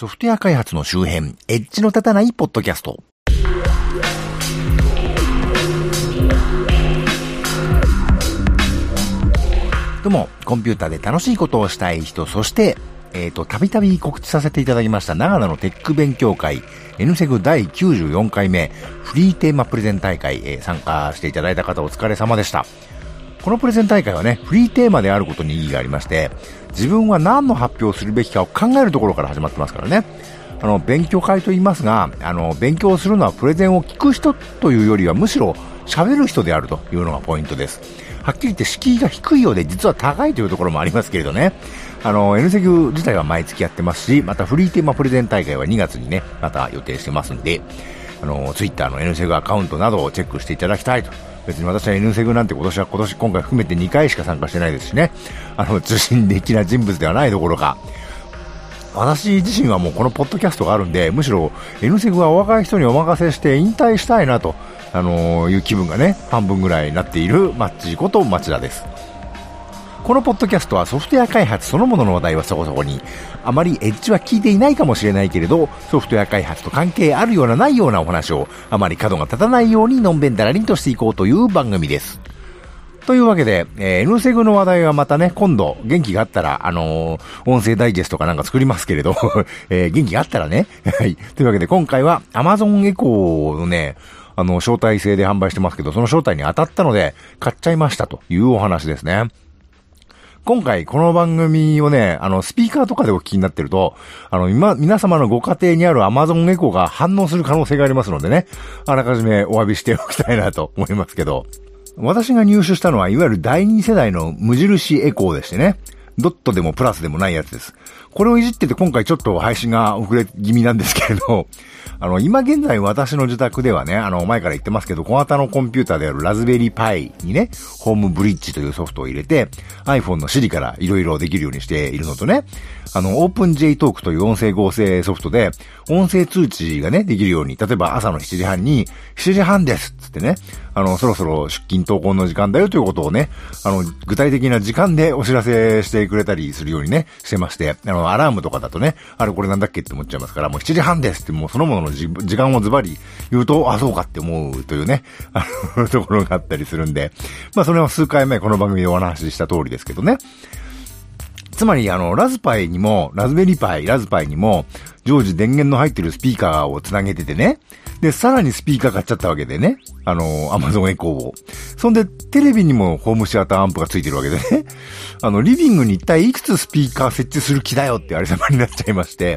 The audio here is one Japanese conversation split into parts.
ソフトウェア開発の周辺、エッジの立たないポッドキャスト。どうも、コンピューターで楽しいことをしたい人、そして、えっ、ー、と、たびたび告知させていただきました長野のテック勉強会、N セグ第94回目、フリーテーマプレゼン大会、えー、参加していただいた方お疲れ様でした。このプレゼン大会はね、フリーテーマであることに意義がありまして、自分は何の発表をするべきかを考えるところから始まってますからね。あの、勉強会と言いますが、あの、勉強するのはプレゼンを聞く人というよりは、むしろ喋る人であるというのがポイントです。はっきり言って敷居が低いようで実は高いというところもありますけれどね。あの、N セグ自体は毎月やってますし、またフリーテーマプレゼン大会は2月にね、また予定してますんで、あの、ツイッターの N セグアカウントなどをチェックしていただきたいと別に私は N セグなんて今年は今年今回含めて2回しか参加してないですしね、あの、中心的な人物ではないどころか、私自身はもうこのポッドキャストがあるんで、むしろ N セグはお若い人にお任せして引退したいなと、あのー、いう気分がね、半分ぐらいになっているマッチこと町田です。このポッドキャストはソフトウェア開発そのものの話題はそこそこに、あまりエッジは聞いていないかもしれないけれど、ソフトウェア開発と関係あるようなないようなお話を、あまり角が立たないようにのんべんだらりんとしていこうという番組です。というわけで、えー、N セグの話題はまたね、今度、元気があったら、あのー、音声ダイジェストかなんか作りますけれど、えー、元気があったらね。はい。というわけで、今回は Amazon エコーのね、あの、招待制で販売してますけど、その招待に当たったので、買っちゃいましたというお話ですね。今回この番組をね、あの、スピーカーとかでお聞きになってると、あの、今、皆様のご家庭にある Amazon エコーが反応する可能性がありますのでね、あらかじめお詫びしておきたいなと思いますけど、私が入手したのは、いわゆる第二世代の無印エコーでしてね、ドットでもプラスでもないやつです。これをいじってて今回ちょっと配信が遅れ気味なんですけれど、あの、今現在私の自宅ではね、あの、前から言ってますけど、小型のコンピューターであるラズベリーパイにね、ホームブリッジというソフトを入れて、iPhone の Siri から色々できるようにしているのとね、あの、OpenJTalk という音声合成ソフトで、音声通知がね、できるように、例えば朝の7時半に、7時半ですつってね、あの、そろそろ出勤投稿の時間だよということをね、あの、具体的な時間でお知らせしてくれたりするようにね、してまして、あの、アラームとかだとね、あれこれなんだっけって思っちゃいますから、もう7時半ですってもうそのものの時間をズバリ言うと、あ、そうかって思うというね、あの、ところがあったりするんで、まあそれは数回前この番組でお話しした通りですけどね。つまり、あの、ラズパイにも、ラズベリーパイ、ラズパイにも、常時電源の入ってるスピーカーをつなげててね。で、さらにスピーカー買っちゃったわけでね。あの、アマゾンエコーを。そんで、テレビにもホームシアターアンプがついてるわけでね。あの、リビングに一体いくつスピーカー設置する気だよってあれ様になっちゃいまして。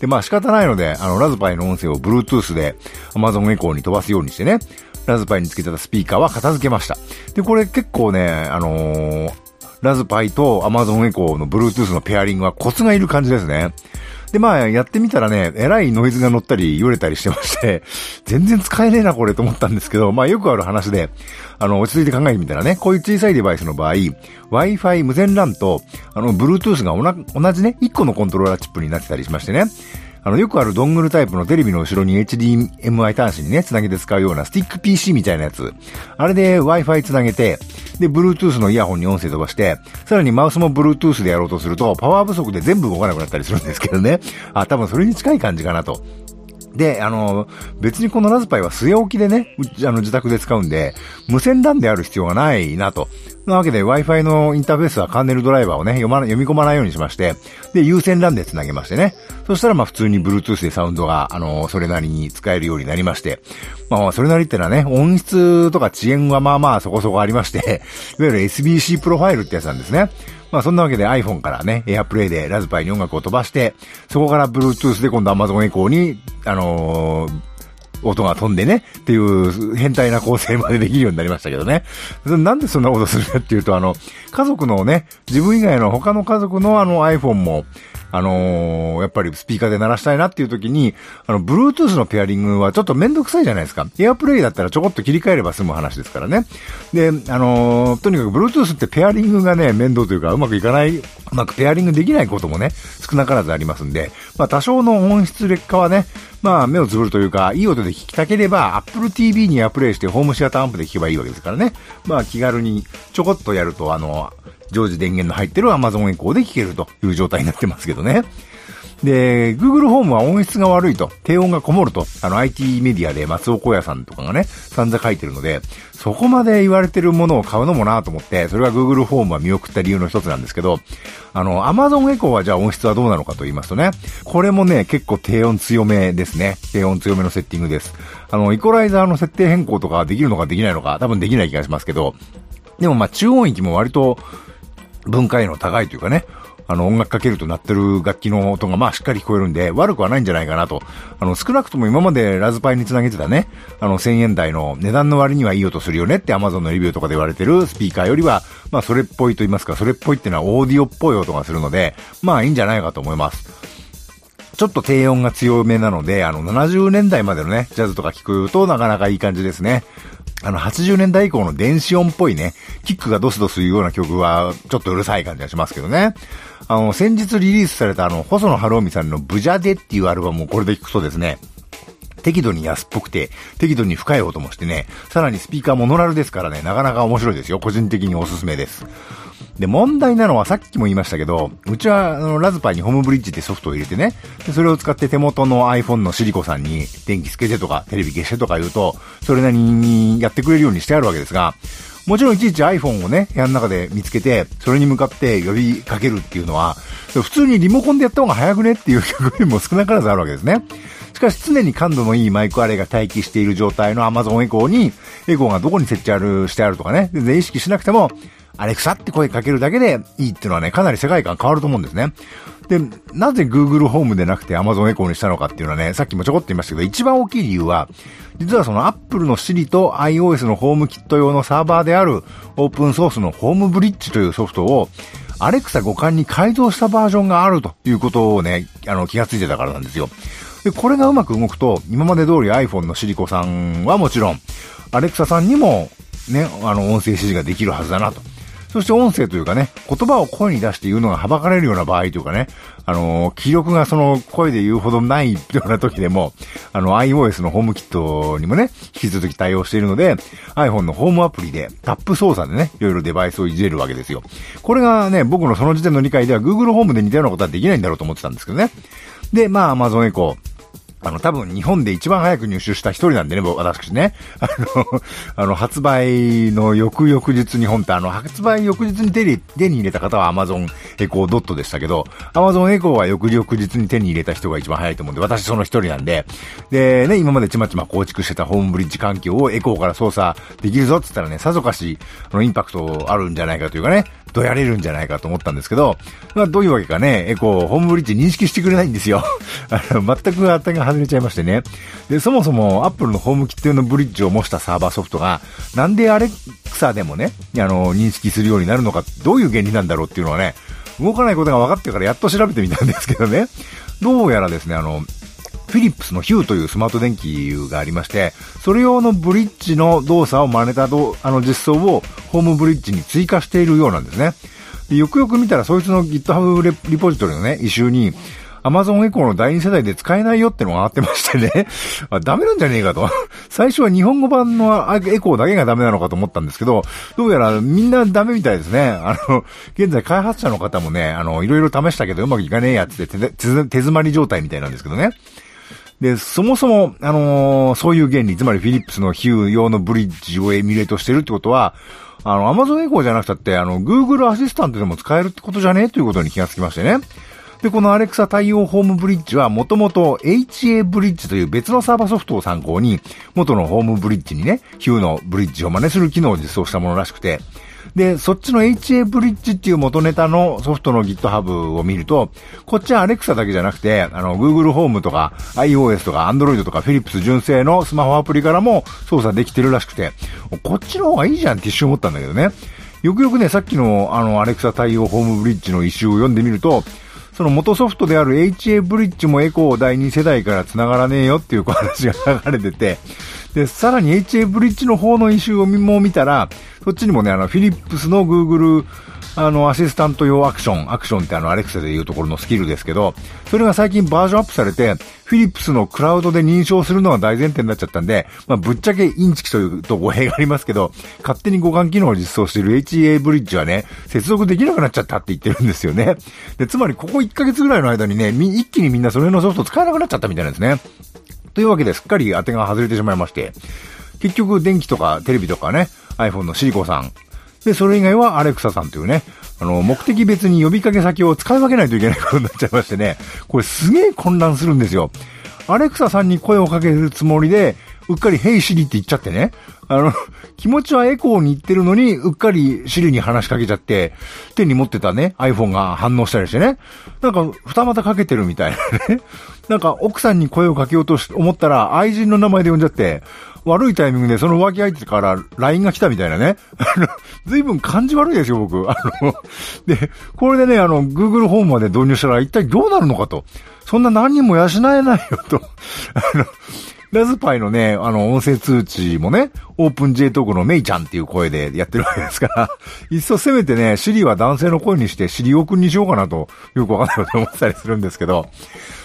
で、まあ仕方ないので、あの、ラズパイの音声を Bluetooth で Amazon エコーに飛ばすようにしてね。ラズパイにつけてたスピーカーは片付けました。で、これ結構ね、あのーラズパイと Amazon エコーの Bluetooth のペアリングはコツがいる感じですね。で、まあ、やってみたらね、えらいノイズが乗ったり、よれたりしてまして、全然使えねえな、これと思ったんですけど、まあ、よくある話で、あの、落ち着いて考えてみたらね、こういう小さいデバイスの場合、Wi-Fi 無線 LAN と、あの、Bluetooth が同じね、1個のコントローラーチップになってたりしましてね、あの、よくあるドングルタイプのテレビの後ろに HDMI 端子にね、つなげて使うようなスティック PC みたいなやつ。あれで Wi-Fi つなげて、で、Bluetooth のイヤホンに音声飛ばして、さらにマウスも Bluetooth でやろうとすると、パワー不足で全部動かなくなったりするんですけどね。あ、多分それに近い感じかなと。で、あの、別にこのラズパイは据え置きでね、あの自宅で使うんで、無線 LAN である必要がないなと。なわけで Wi-Fi のインターフェースはカーネルドライバーをね、読ま、読み込まないようにしまして、で、有線 LAN で繋げましてね。そしたらまあ普通に Bluetooth でサウンドが、あの、それなりに使えるようになりまして。まあそれなりってのはね、音質とか遅延はまあまあそこそこありまして、いわゆる SBC プロファイルってやつなんですね。まあそんなわけで iPhone からね、AirPlay でラズパイに音楽を飛ばして、そこから Bluetooth で今度 Amazon エコーに、あのー音が飛んでね、っていう変態な構成までできるようになりましたけどね。なんでそんなことするかっていうと、あの、家族のね、自分以外の他の家族のあの iPhone も、あのー、やっぱりスピーカーで鳴らしたいなっていう時に、あの、Bluetooth のペアリングはちょっとめんどくさいじゃないですか。AirPlay だったらちょこっと切り替えれば済む話ですからね。で、あのー、とにかく Bluetooth ってペアリングがね、面倒というかうまくいかない、うまくペアリングできないこともね、少なからずありますんで、まあ多少の音質劣化はね、まあ目をつぶるというか、いい音で聞きたければ、Apple TV にアプレイしてホームシアターアンプで聞けばいいわけですからね。まあ気軽にちょこっとやると、あの、常時電源の入ってる Amazon エコーで聞けるという状態になってますけどね。で、Google ホームは音質が悪いと、低音がこもると、あの IT メディアで松尾小屋さんとかがね、散々書いてるので、そこまで言われてるものを買うのもなと思って、それが Google ホームは見送った理由の一つなんですけど、あの、Amazon Echo はじゃあ音質はどうなのかと言いますとね、これもね、結構低音強めですね。低音強めのセッティングです。あの、イコライザーの設定変更とかできるのかできないのか、多分できない気がしますけど、でもまあ中音域も割と分解の高いというかね、あの、音楽かけると鳴ってる楽器の音がまあしっかり聞こえるんで、悪くはないんじゃないかなと。あの、少なくとも今までラズパイにつなげてたね、あの、1000円台の値段の割にはいい音するよねって Amazon のレビューとかで言われてるスピーカーよりは、まあそれっぽいと言いますか、それっぽいっていうのはオーディオっぽい音がするので、まあいいんじゃないかと思います。ちょっと低音が強めなので、あの、70年代までのね、ジャズとか聞くとなかなかいい感じですね。あの、80年代以降の電子音っぽいね、キックがドスドス言うような曲は、ちょっとうるさい感じがしますけどね。あの、先日リリースされたあの、細野晴臣さんのブジャデっていうアルバムをこれで聞くとですね、適度に安っぽくて、適度に深い音もしてね、さらにスピーカーモノラルですからね、なかなか面白いですよ。個人的におすすめです。で、問題なのはさっきも言いましたけど、うちはあのラズパイにホームブリッジってソフトを入れてね、でそれを使って手元の iPhone のシリコさんに電気つけてとかテレビ消してとか言うと、それなりにやってくれるようにしてあるわけですが、もちろんいちいち iPhone をね、部屋の中で見つけて、それに向かって呼びかけるっていうのは、普通にリモコンでやった方が早くねっていう曲も少なからずあるわけですね。しかし常に感度のいいマイクアレイが待機している状態の Amazon エコーに、エコーがどこに設置ある、してあるとかね、全然意識しなくても、アレクサって声かけるだけでいいっていうのはね、かなり世界観変わると思うんですね。で、なぜ Google ホームでなくて Amazon エコーにしたのかっていうのはね、さっきもちょこっと言いましたけど、一番大きい理由は、実はその Apple の Siri と iOS のホームキット用のサーバーであるオープンソースのホームブリッジというソフトを、アレクサ互換に改造したバージョンがあるということをね、あの、気がついてたからなんですよ。で、これがうまく動くと、今まで通り iPhone のシリコさんはもちろん、アレクサさんにも、ね、あの、音声指示ができるはずだなと。そして音声というかね、言葉を声に出して言うのがはばかれるような場合というかね、あのー、気力がその声で言うほどないような時でも、あの iOS のホームキットにもね、引き続き対応しているので、iPhone のホームアプリでタップ操作でね、いろいろデバイスをいじれるわけですよ。これがね、僕のその時点の理解では Google ホームで似たようなことはできないんだろうと思ってたんですけどね。で、まあ Amazon Echo、あの、多分日本で一番早く入手した一人なんでね、私ね。あの、あの、発売の翌々日日本ってあの、発売翌日に手に手に入れた方は Amazon エコードットでしたけど、Amazon エコーは翌々日に手に入れた人が一番早いと思うんで、私その一人なんで、で、ね、今までちまちま構築してたホームブリッジ環境をエコーから操作できるぞって言ったらね、さぞかし、あの、インパクトあるんじゃないかというかね、どやれるんじゃないかと思ったんですけど、まあ、どういうわけかね、エコー、ホームブリッジ認識してくれないんですよ。あの、全く当たりが外れちゃいましてね。で、そもそも、アップルのホームキット用のブリッジを模したサーバーソフトが、なんでアレクサでもね、あの、認識するようになるのか、どういう原理なんだろうっていうのはね、動かないことが分かってからやっと調べてみたんですけどね。どうやらですね、あの、フィリップスのヒューというスマート電気がありまして、それ用のブリッジの動作を真似たあの実装をホームブリッジに追加しているようなんですね。でよくよく見たらそいつの GitHub リポジトリのね、イシューに、Amazon エコーの第2世代で使えないよってのがあってましてね あ、ダメなんじゃねえかと 最初は日本語版のエコーだけがダメなのかと思ったんですけど、どうやらみんなダメみたいですね。あの、現在開発者の方もね、あの、いろいろ試したけどうまくいかねえやつって手手詰まり状態みたいなんですけどね。で、そもそも、あのー、そういう原理、つまりフィリップスのヒュー用のブリッジをエミュレートしてるってことは、あの、アマゾンエコーじゃなくたって、あの、Google アシスタントでも使えるってことじゃねえということに気がつきましてね。で、このアレクサ対応ホームブリッジは、もともと HA ブリッジという別のサーバーソフトを参考に、元のホームブリッジにね、ヒューのブリッジを真似する機能を実装したものらしくて、で、そっちの HA ブリッジっていう元ネタのソフトの GitHub を見ると、こっちは Alexa だけじゃなくて、あの、Google ホームとか iOS とか Android とか Philips 純正のスマホアプリからも操作できてるらしくて、こっちの方がいいじゃんって一瞬思ったんだけどね。よくよくね、さっきのあの、Alexa 対応ホームブリッジの一周を読んでみると、その元ソフトである HA ブリッジもエコー第2世代から繋がらねえよっていう話が流れてて、で、さらに HA ブリッジの方のイシューをも見たら、そっちにもね、あの、フィリップスの Google あの、アシスタント用アクション、アクションってあの、アレクサでいうところのスキルですけど、それが最近バージョンアップされて、フィリップスのクラウドで認証するのが大前提になっちゃったんで、まあ、ぶっちゃけインチキというと語弊がありますけど、勝手に互換機能を実装している HA ブリッジはね、接続できなくなっちゃったって言ってるんですよね。で、つまりここ1ヶ月ぐらいの間にね、一気にみんなそれのソフト使えなくなっちゃったみたいなんですね。というわけですっかり当てが外れてしまいまして、結局電気とかテレビとかね、iPhone のシリコさん、で、それ以外はアレクサさんというね、あの、目的別に呼びかけ先を使い分けないといけないことになっちゃいましてね、これすげえ混乱するんですよ。アレクサさんに声をかけるつもりで、うっかりヘイシリって言っちゃってね。あの、気持ちはエコーに行ってるのに、うっかりシリに話しかけちゃって、手に持ってたね、iPhone が反応したりしてね。なんか、二股かけてるみたいなね。なんか、奥さんに声をかけようと思ったら、愛人の名前で呼んじゃって、悪いタイミングでその浮気相手から LINE が来たみたいなね。あの、随分感じ悪いですよ、僕。あの、で、これでね、あの、Google ホームまで導入したら一体どうなるのかと。そんな何人も養えないよと。あの、ラズパイのね、あの、音声通知もね、オープン J トークのメイちゃんっていう声でやってるわけですから、いっそせめてね、シリは男性の声にしてシリオくんにしようかなと、よくわかんないこと思ったりするんですけど、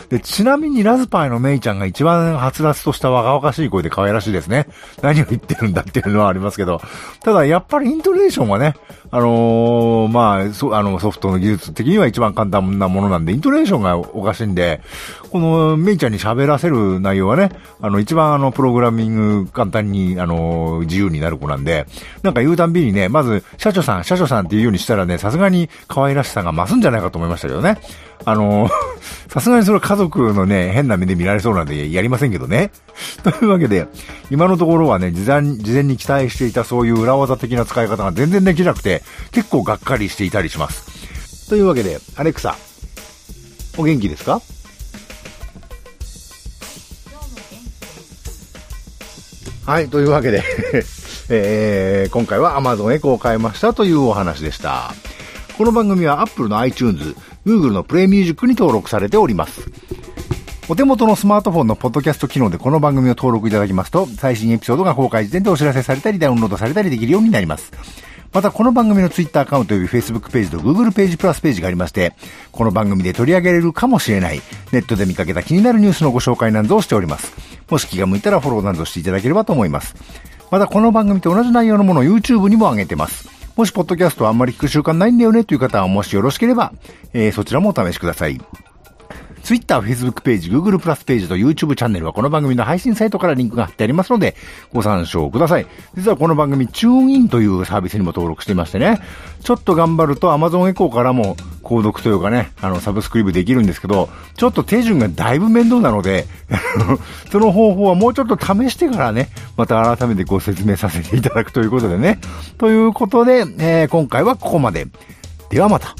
で、ちなみにラズパイのメイちゃんが一番はつらつとした若々しい声で可愛らしいですね。何を言ってるんだっていうのはありますけど。ただ、やっぱりイントネーションはね、あのー、まあ、そ、あの、ソフトの技術的には一番簡単なものなんで、イントネーションがおかしいんで、このメイちゃんに喋らせる内容はね、あの、一番あの、プログラミング簡単に、あの、自由になる子なんで、なんか言うたんびにね、まず、社長さん、社長さんっていうようにしたらね、さすがに可愛らしさが増すんじゃないかと思いましたけどね。あの、さすがにそれは家族のね、変な目で見られそうなんでやりませんけどね。というわけで、今のところはね、事前、事前に期待していたそういう裏技的な使い方が全然できなくて、結構がっかりしていたりします。というわけで、アレクサ、お元気ですか？はい、というわけで えー、今回は Amazon エコーを変えましたというお話でした。この番組は Apple の iTunes、Google の Play Music に登録されております。お手元のスマートフォンのポッドキャスト機能でこの番組を登録いただきますと、最新エピソードが公開時点でお知らせされたりダウンロードされたりできるようになります。また、この番組の Twitter アカウント及び Facebook ページと Google ページプラスページがありまして、この番組で取り上げられるかもしれない、ネットで見かけた気になるニュースのご紹介などをしております。もし気が向いたらフォローなどしていただければと思います。また、この番組と同じ内容のものを YouTube にも上げてます。もし、ポッドキャストあんまり聞く習慣ないんだよねという方は、もしよろしければ、えー、そちらもお試しください。Twitter、Facebook ページ、Google プラスページと YouTube チャンネルはこの番組の配信サイトからリンクが貼ってありますので、ご参照ください。実はこの番組、チューンインというサービスにも登録していましてね、ちょっと頑張ると Amazon エコーからも購読というかね、あの、サブスクリブできるんですけど、ちょっと手順がだいぶ面倒なので、その方法はもうちょっと試してからね、また改めてご説明させていただくということでね。ということで、えー、今回はここまで。ではまた。